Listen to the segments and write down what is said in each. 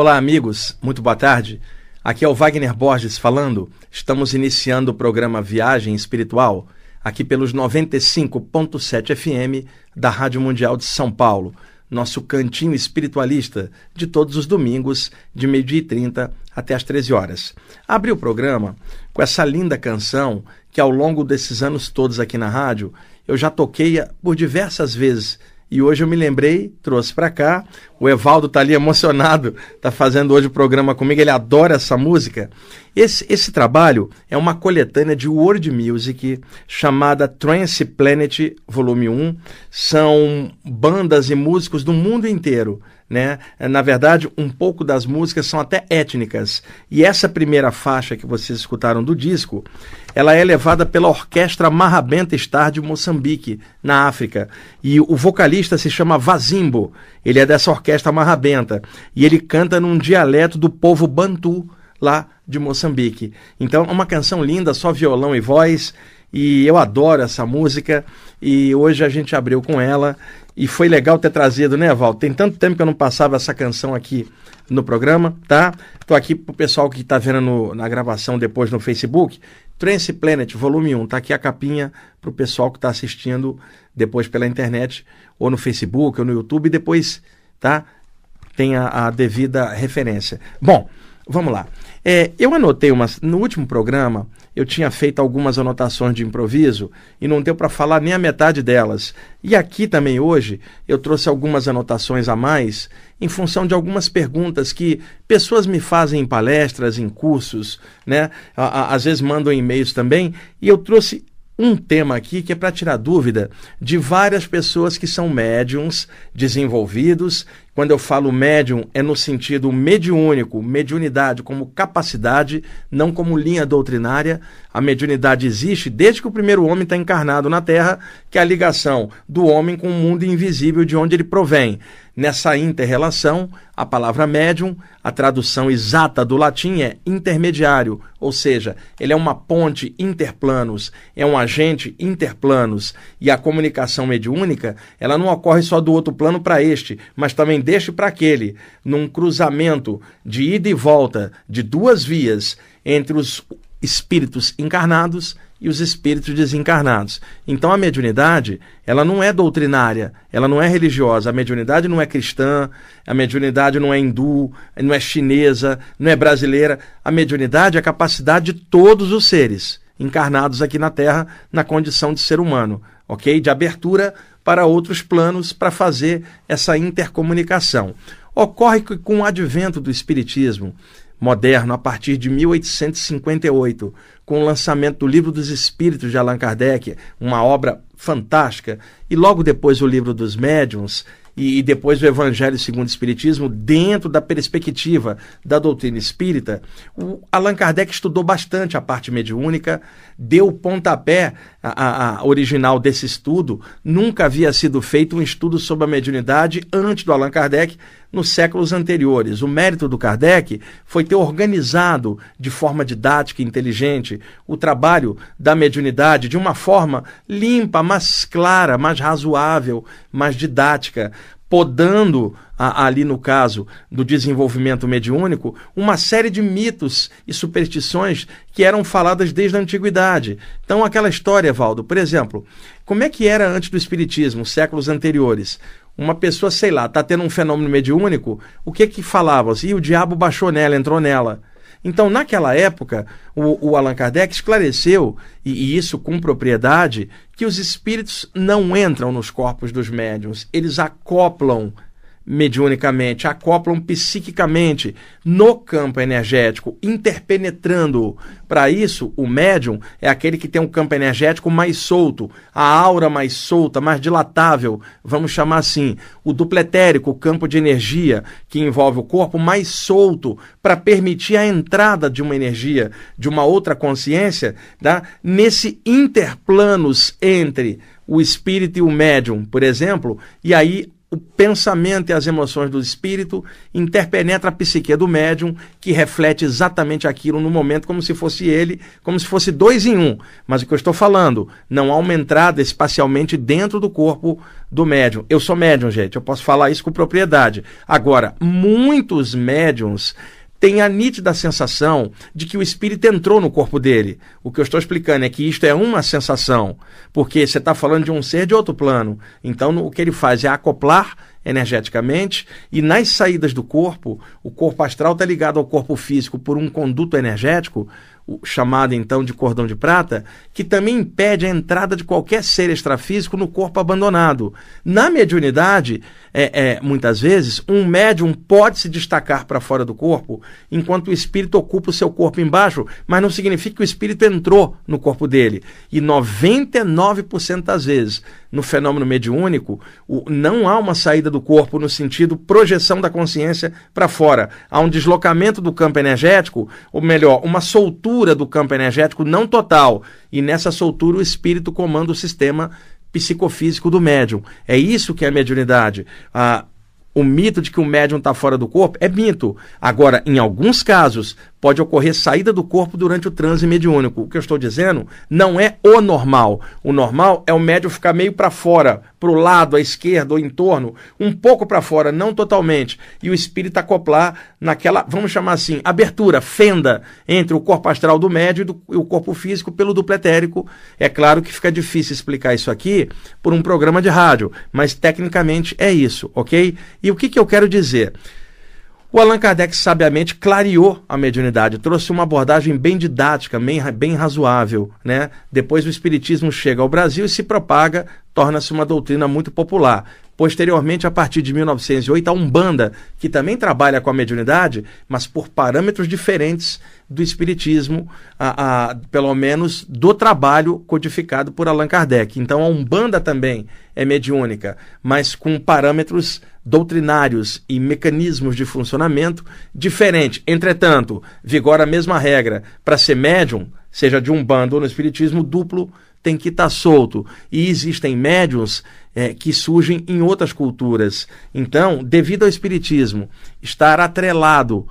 Olá, amigos, muito boa tarde. Aqui é o Wagner Borges falando. Estamos iniciando o programa Viagem Espiritual, aqui pelos 95.7 FM da Rádio Mundial de São Paulo, nosso cantinho espiritualista de todos os domingos, de meio-dia e 30 até as 13 horas. Abri o programa com essa linda canção que, ao longo desses anos todos aqui na rádio, eu já toquei por diversas vezes e hoje eu me lembrei, trouxe para cá. O Evaldo está ali emocionado, está fazendo hoje o programa comigo, ele adora essa música. Esse, esse trabalho é uma coletânea de world music chamada Trance Planet Volume 1. São bandas e músicos do mundo inteiro né? Na verdade, um pouco das músicas são até étnicas. E essa primeira faixa que vocês escutaram do disco, ela é levada pela Orquestra Marrabenta Star de Moçambique, na África. E o vocalista se chama Vazimbo. Ele é dessa orquestra Marrabenta e ele canta num dialeto do povo Bantu lá de Moçambique. Então, é uma canção linda, só violão e voz. E eu adoro essa música e hoje a gente abriu com ela e foi legal ter trazido, né, Val? Tem tanto tempo que eu não passava essa canção aqui no programa, tá? Tô aqui pro pessoal que tá vendo no, na gravação depois no Facebook. Trance Planet, volume 1, tá aqui a capinha pro pessoal que tá assistindo depois pela internet, ou no Facebook, ou no YouTube, e depois, tá? Tem a, a devida referência. Bom, vamos lá. É, eu anotei umas. No último programa, eu tinha feito algumas anotações de improviso e não deu para falar nem a metade delas. E aqui também hoje eu trouxe algumas anotações a mais em função de algumas perguntas que pessoas me fazem em palestras, em cursos, né? Às vezes mandam e-mails também, e eu trouxe um tema aqui que é para tirar dúvida de várias pessoas que são médiums desenvolvidos. Quando eu falo médium, é no sentido mediúnico, mediunidade como capacidade, não como linha doutrinária. A mediunidade existe desde que o primeiro homem está encarnado na Terra, que é a ligação do homem com o mundo invisível de onde ele provém. Nessa interrelação, a palavra médium, a tradução exata do latim é intermediário, ou seja, ele é uma ponte interplanos, é um agente interplanos, e a comunicação mediúnica, ela não ocorre só do outro plano para este, mas também deste para aquele, num cruzamento de ida e volta de duas vias entre os espíritos encarnados e os espíritos desencarnados. Então a mediunidade, ela não é doutrinária, ela não é religiosa, a mediunidade não é cristã, a mediunidade não é hindu, não é chinesa, não é brasileira. A mediunidade é a capacidade de todos os seres encarnados aqui na Terra na condição de ser humano, OK? De abertura para outros planos para fazer essa intercomunicação. Ocorre que com o advento do espiritismo, moderno a partir de 1858, com o lançamento do Livro dos Espíritos de Allan Kardec, uma obra fantástica, e logo depois o Livro dos Médiuns, e, depois o Evangelho segundo o Espiritismo, dentro da perspectiva da doutrina espírita, o Allan Kardec estudou bastante a parte mediúnica, deu o pontapé a, a, original desse estudo. Nunca havia sido feito um estudo sobre a mediunidade antes do Allan Kardec, nos séculos anteriores. O mérito do Kardec foi ter organizado de forma didática e inteligente o trabalho da mediunidade de uma forma limpa, mais clara, mais razoável, mais didática, podando a, ali no caso do desenvolvimento mediúnico, uma série de mitos e superstições que eram faladas desde a antiguidade. Então, aquela história, Valdo, por exemplo, como é que era antes do Espiritismo, séculos anteriores? Uma pessoa, sei lá, está tendo um fenômeno mediúnico, o que que falavam? E o diabo baixou nela, entrou nela. Então, naquela época, o, o Allan Kardec esclareceu, e, e, isso com propriedade, que os espíritos não entram nos corpos dos médiuns, eles acoplam mediunicamente, acoplam psiquicamente no campo energético, interpenetrando. Para isso, o médium é aquele que tem um campo energético mais solto, a aura mais solta, mais dilatável, vamos chamar assim. O dupletérico, o campo de energia que envolve o corpo, mais solto, para permitir a entrada de uma energia, de uma outra consciência, tá? nesse interplanos entre o espírito e o médium, por exemplo, e aí o pensamento e as emoções do espírito, interpenetra a psique do médium, que reflete exatamente aquilo no momento, como se fosse ele, como se fosse dois em um. Mas o que eu estou falando, não há uma entrada espacialmente dentro do corpo do médium. Eu sou médium, gente, eu posso falar isso com propriedade. Agora, muitos médiums tem a nítida sensação de que o espírito entrou no corpo dele. O que eu estou explicando é que isto é uma sensação, porque você está falando de um ser de outro plano. Então, o que ele faz é acoplar energeticamente e nas saídas do corpo, o corpo astral está ligado ao corpo físico por um conduto energético, chamado então de cordão de prata, que também impede a entrada de qualquer ser extrafísico no corpo abandonado. Na mediunidade, é, é, muitas vezes, um médium pode se destacar para fora do corpo, enquanto o espírito ocupa o seu corpo embaixo, mas não significa que o espírito entrou no corpo dele. E 99% das vezes, no fenômeno mediúnico, o, não há uma saída do corpo no sentido projeção da consciência para fora. Há um deslocamento do campo energético, ou melhor, uma soltura do campo energético não total. E nessa soltura o espírito comanda o sistema psicofísico do médium. É isso que é a mediunidade. Ah, o mito de que o médium está fora do corpo é mito. Agora, em alguns casos, pode ocorrer saída do corpo durante o transe mediúnico. O que eu estou dizendo não é o normal. O normal é o médium ficar meio para fora, para o lado, à esquerda ou em torno, um pouco para fora, não totalmente, e o espírito acoplar naquela, vamos chamar assim, abertura, fenda entre o corpo astral do médium e, do, e o corpo físico pelo duplo etérico. É claro que fica difícil explicar isso aqui por um programa de rádio, mas tecnicamente é isso, ok? E o que, que eu quero dizer? O Allan Kardec sabiamente clareou a mediunidade, trouxe uma abordagem bem didática, bem, bem razoável. Né? Depois o Espiritismo chega ao Brasil e se propaga, torna-se uma doutrina muito popular. Posteriormente, a partir de 1908, a Umbanda, que também trabalha com a mediunidade, mas por parâmetros diferentes do Espiritismo, a, a, pelo menos do trabalho codificado por Allan Kardec. Então, a Umbanda também é mediúnica, mas com parâmetros doutrinários e mecanismos de funcionamento diferentes. Entretanto, vigora a mesma regra. Para ser médium, seja de Umbanda ou no Espiritismo, duplo tem que estar tá solto. E existem médiums é, que surgem em outras culturas. Então, devido ao Espiritismo estar atrelado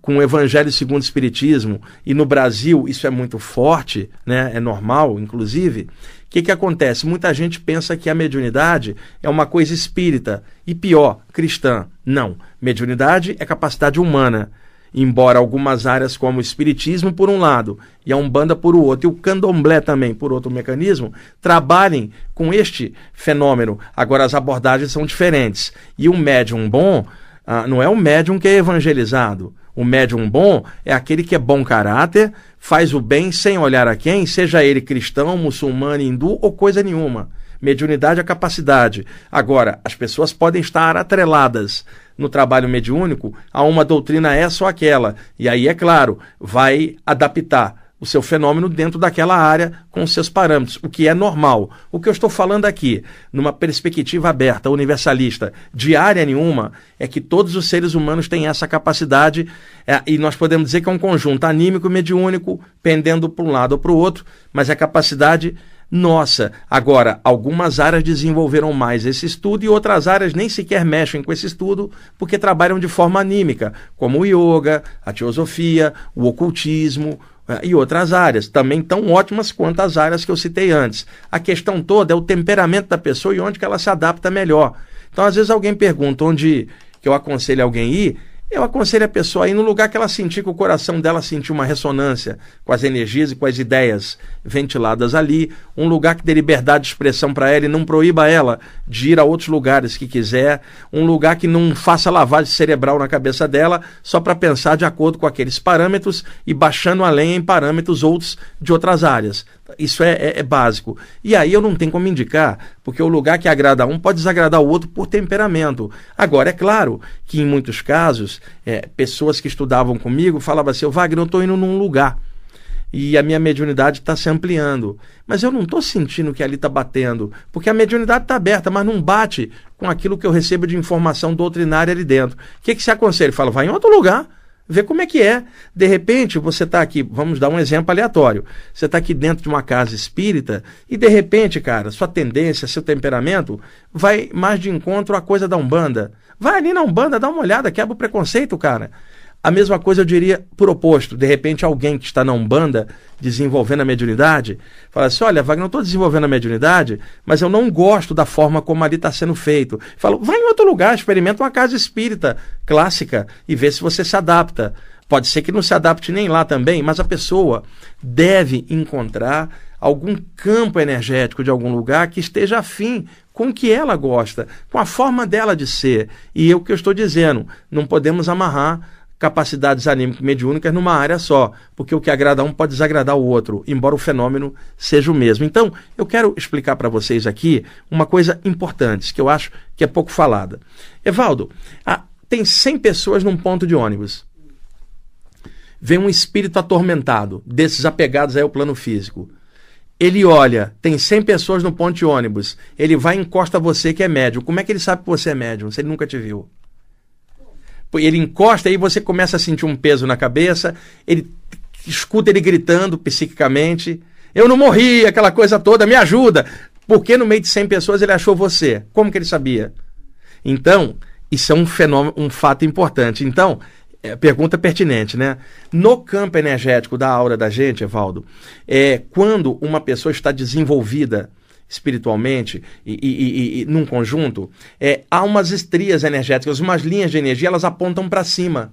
com o Evangelho segundo o Espiritismo, e no Brasil isso é muito forte, né? é normal, inclusive, que, que acontece? Muita gente pensa que a mediunidade é uma coisa espírita, e pior, cristã. Não. Mediunidade é capacidade humana embora algumas áreas como o espiritismo por um lado e a umbanda por outro e o candomblé também por outro mecanismo trabalhem com este fenômeno. Agora as abordagens são diferentes e um médium bom ah, não é um médium que é evangelizado. O médium bom é aquele que é bom caráter, faz o bem sem olhar a quem, seja ele cristão, muçulmano, hindu ou coisa nenhuma. Mediunidade é capacidade. Agora, as pessoas podem estar atreladas no trabalho mediúnico a uma doutrina essa ou aquela. E aí, é claro, vai adaptar o seu fenômeno dentro daquela área com seus parâmetros, o que é normal. O que eu estou falando aqui, numa perspectiva aberta, universalista, de área nenhuma, é que todos os seres humanos têm essa capacidade é, e nós podemos dizer que é um conjunto anímico e mediúnico, pendendo para um lado ou para o outro, mas é capacidade nossa. Agora, algumas áreas desenvolveram mais esse estudo e outras áreas nem sequer mexem com esse estudo porque trabalham de forma anímica, como o yoga, a teosofia, o ocultismo, e outras áreas, também tão ótimas quanto as áreas que eu citei antes. A questão toda é o temperamento da pessoa e onde que ela se adapta melhor. Então, às vezes alguém pergunta onde que eu aconselho alguém ir, eu aconselho a pessoa a ir no lugar que ela sentir que o coração dela sentiu uma ressonância com as energias e com as ideias ventiladas ali, um lugar que dê liberdade de expressão para ela e não proíba ela de ir a outros lugares que quiser, um lugar que não faça lavagem cerebral na cabeça dela só para pensar de acordo com aqueles parâmetros e baixando além em parâmetros outros de outras áreas. Isso é, é, é, básico. E aí eu não tenho como indicar, porque o lugar que agrada um pode desagradar o outro por temperamento. Agora, é claro que em muitos casos, é, pessoas que estudavam comigo falavam assim: Wagner, eu estou indo num lugar e a minha mediunidade está se ampliando. Mas eu não estou sentindo que ali está batendo, porque a mediunidade está aberta, mas não bate com aquilo que eu recebo de informação doutrinária ali dentro. O que, que se aconselha? Fala: vai em outro lugar ver como é que é. De repente, você está aqui, vamos dar um exemplo aleatório. Você está aqui dentro de uma casa espírita e de repente, cara, sua tendência, seu temperamento vai mais de encontro à coisa da Umbanda. Vai ali na Umbanda, dá uma olhada, quebra o preconceito, cara. A mesma coisa eu diria por oposto. De repente, alguém que está na Umbanda desenvolvendo a mediunidade fala assim: Olha, Wagner, não estou desenvolvendo a mediunidade, mas eu não gosto da forma como ali está sendo feito. Falo, vai em outro lugar, experimenta uma casa espírita clássica e vê se você se adapta. Pode ser que não se adapte nem lá também, mas a pessoa deve encontrar algum campo energético de algum lugar que esteja afim com o que ela gosta, com a forma dela de ser. E é o que eu estou dizendo, não podemos amarrar capacidades anímico-mediúnicas numa área só, porque o que agrada um pode desagradar o outro, embora o fenômeno seja o mesmo. Então, eu quero explicar para vocês aqui uma coisa importante, que eu acho que é pouco falada. Evaldo, ah, tem 100 pessoas num ponto de ônibus. Vem um espírito atormentado, desses apegados ao plano físico. Ele olha, tem 100 pessoas no ponto de ônibus. Ele vai e encosta você que é médium. Como é que ele sabe que você é médium se ele nunca te viu? Ele encosta e você começa a sentir um peso na cabeça, ele escuta ele gritando psiquicamente, eu não morri, aquela coisa toda, me ajuda. Porque no meio de 100 pessoas ele achou você? Como que ele sabia? Então, isso é um fenômeno, um fato importante. Então, é, pergunta pertinente, né? No campo energético da aura da gente, Evaldo, é, quando uma pessoa está desenvolvida espiritualmente e, e, e, e num conjunto, é, há umas estrias energéticas, umas linhas de energia, elas apontam para cima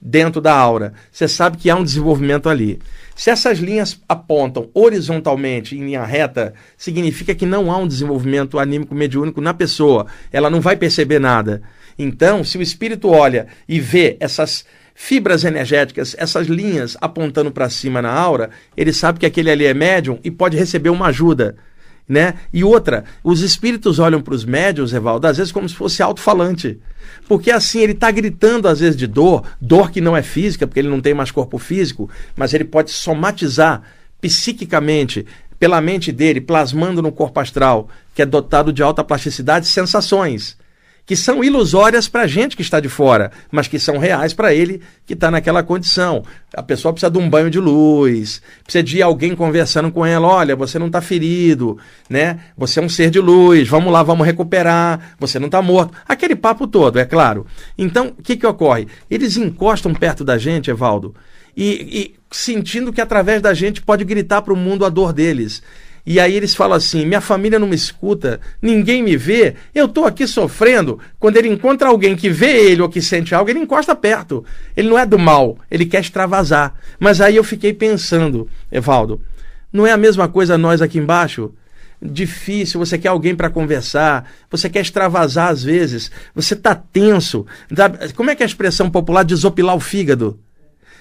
dentro da aura. Você sabe que há um desenvolvimento ali. Se essas linhas apontam horizontalmente em linha reta, significa que não há um desenvolvimento anímico mediúnico na pessoa. Ela não vai perceber nada. Então, se o espírito olha e vê essas fibras energéticas, essas linhas apontando para cima na aura, ele sabe que aquele ali é médium e pode receber uma ajuda né? E outra, os espíritos olham para os médios, Evaldo, às vezes como se fosse alto-falante. Porque assim, ele está gritando às vezes de dor, dor que não é física, porque ele não tem mais corpo físico, mas ele pode somatizar psiquicamente, pela mente dele, plasmando no corpo astral, que é dotado de alta plasticidade, sensações que são ilusórias para a gente que está de fora, mas que são reais para ele que está naquela condição. A pessoa precisa de um banho de luz, precisa de alguém conversando com ela: olha, você não está ferido, né? Você é um ser de luz, vamos lá, vamos recuperar, você não está morto. Aquele papo todo, é claro. Então, o que, que ocorre? Eles encostam perto da gente, Evaldo, e, e sentindo que através da gente pode gritar para o mundo a dor deles. E aí eles falam assim: minha família não me escuta, ninguém me vê, eu estou aqui sofrendo. Quando ele encontra alguém que vê ele ou que sente algo, ele encosta perto. Ele não é do mal, ele quer extravasar. Mas aí eu fiquei pensando, Evaldo, não é a mesma coisa nós aqui embaixo? Difícil, você quer alguém para conversar, você quer extravasar às vezes, você está tenso. Como é que é a expressão popular desopilar o fígado?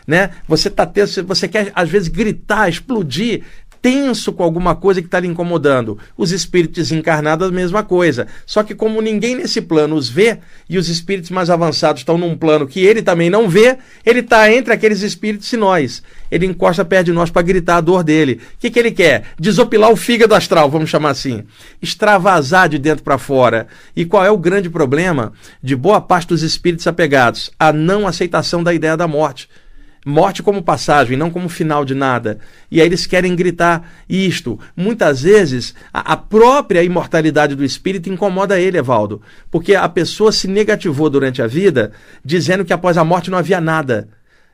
Né? Você está tenso, você quer às vezes gritar, explodir, tenso com alguma coisa que está lhe incomodando. Os espíritos encarnados, a mesma coisa. Só que, como ninguém nesse plano os vê, e os espíritos mais avançados estão num plano que ele também não vê, ele está entre aqueles espíritos e nós. Ele encosta perto de nós para gritar a dor dele. O que, que ele quer? Desopilar o fígado astral, vamos chamar assim. Extravasar de dentro para fora. E qual é o grande problema de boa parte dos espíritos apegados? A não aceitação da ideia da morte morte como passagem, não como final de nada. E aí eles querem gritar isto. Muitas vezes, a, a, própria imortalidade do espírito incomoda ele, Evaldo, porque a pessoa se negativou durante a vida, dizendo que após a morte não havia nada,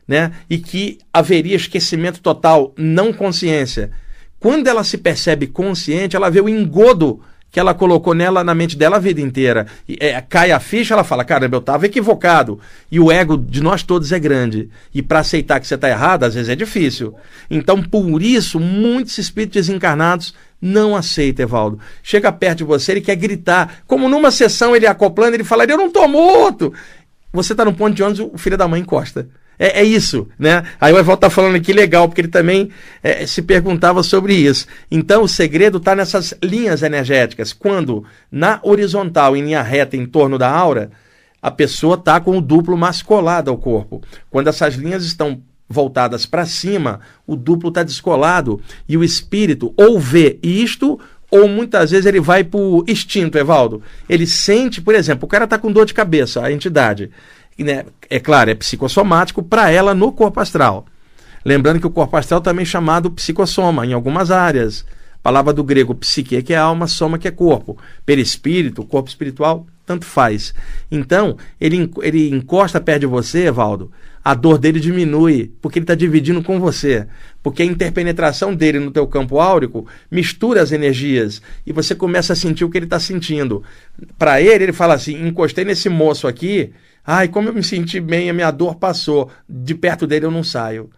né? E que haveria esquecimento total, não consciência. Quando ela se percebe consciente, ela vê o engodo que ela colocou nela na mente dela a vida inteira. E, é, cai a ficha, ela fala: caramba, eu estava equivocado. E o ego de nós todos é grande. E para aceitar que você está errado, às vezes é difícil. Então, por isso, muitos espíritos desencarnados não aceitam, Evaldo. Chega perto de você, ele quer gritar. Como numa sessão ele acoplando, ele fala: eu não estou morto. Você está no ponto de ônibus, o filho da mãe encosta. É, é, isso, né? Aí o Evaldo está falando aqui legal, porque ele também é, se perguntava sobre isso. Então o segredo está nessas linhas energéticas. Quando na horizontal, em linha reta, em torno da aura, a pessoa está com o duplo mais colado ao corpo. Quando essas linhas estão voltadas para cima, o duplo está descolado e o espírito ou vê isto ou muitas vezes ele vai para o instinto, Evaldo. Ele sente, por exemplo, o cara está com dor de cabeça, a entidade né, é claro, é psicossomático para ela no corpo astral. Lembrando que o corpo astral também é chamado psicossoma em algumas áreas. Palavra do grego psique, que é alma, soma, que é corpo. Perispírito, corpo espiritual, tanto faz. Então, ele, ele encosta perto de você, Evaldo, a dor dele diminui, porque ele está dividindo com você. Porque a interpenetração dele no teu campo áurico mistura as energias e você começa a sentir o que ele está sentindo. Para ele, ele fala assim: encostei nesse moço aqui, ai, como eu me senti bem, a minha dor passou. De perto dele eu não saio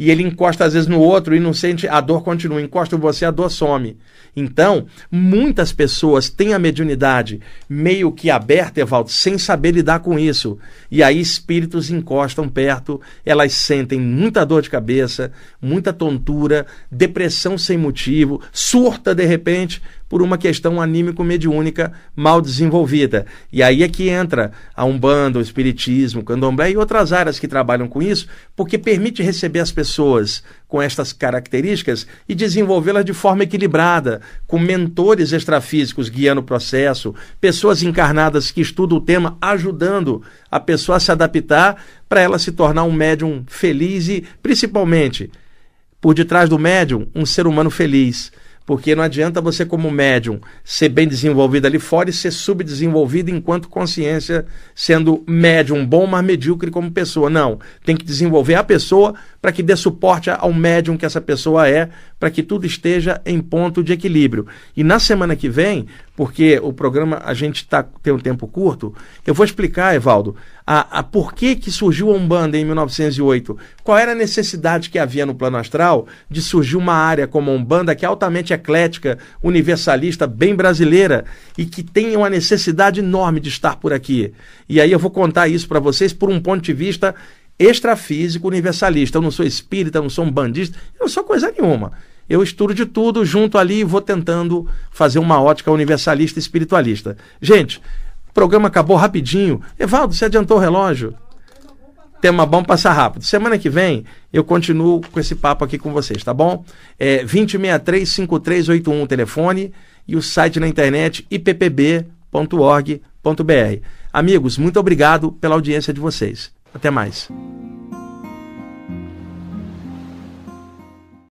e ele encosta às vezes no outro e não sente, a dor continua, encosta você, a dor some. Então, muitas pessoas têm a mediunidade meio que aberta, Evaldo, sem saber lidar com isso. E aí espíritos encostam perto, elas sentem muita dor de cabeça, muita tontura, depressão sem motivo, surta de repente, por uma questão anímico-mediúnica mal desenvolvida. E aí é que entra a Umbanda, o Espiritismo, o Candomblé e outras áreas que trabalham com isso, porque permite receber as pessoas com estas características e desenvolvê-las de forma equilibrada, com mentores extrafísicos guiando o processo, pessoas encarnadas que estudam o tema, ajudando a pessoa a se adaptar para ela se tornar um médium feliz e, principalmente, por detrás do médium, um ser humano feliz porque não adianta você, como médium, ser bem desenvolvido ali fora e ser subdesenvolvido enquanto consciência, sendo médium bom, mas medíocre como pessoa. Não. Tem que desenvolver a pessoa para que dê suporte ao médium que essa pessoa é, para que tudo esteja em ponto de equilíbrio. E na semana que vem, porque o programa a gente tá, tem um tempo curto, eu vou explicar, Evaldo, a, a por que, que surgiu a Umbanda em 1908. Qual era a necessidade que havia no plano astral de surgir uma área como a Umbanda, que é altamente eclética, universalista, bem brasileira, e que tem uma necessidade enorme de estar por aqui. E aí eu vou contar isso para vocês por um ponto de vista extrafísico universalista. Eu não sou espírita, eu não sou um bandista, eu não sou coisa nenhuma. Eu estudo de tudo, junto ali e vou tentando fazer uma ótica universalista e espiritualista. Gente, o programa acabou rapidinho. Evaldo, você adiantou o relógio? Tema bom passar rápido. Semana que vem eu continuo com esse papo aqui com vocês, tá bom? É 2063-5381 o telefone e o site na internet ippb.org.br. Amigos, muito obrigado pela audiência de vocês. Até mais.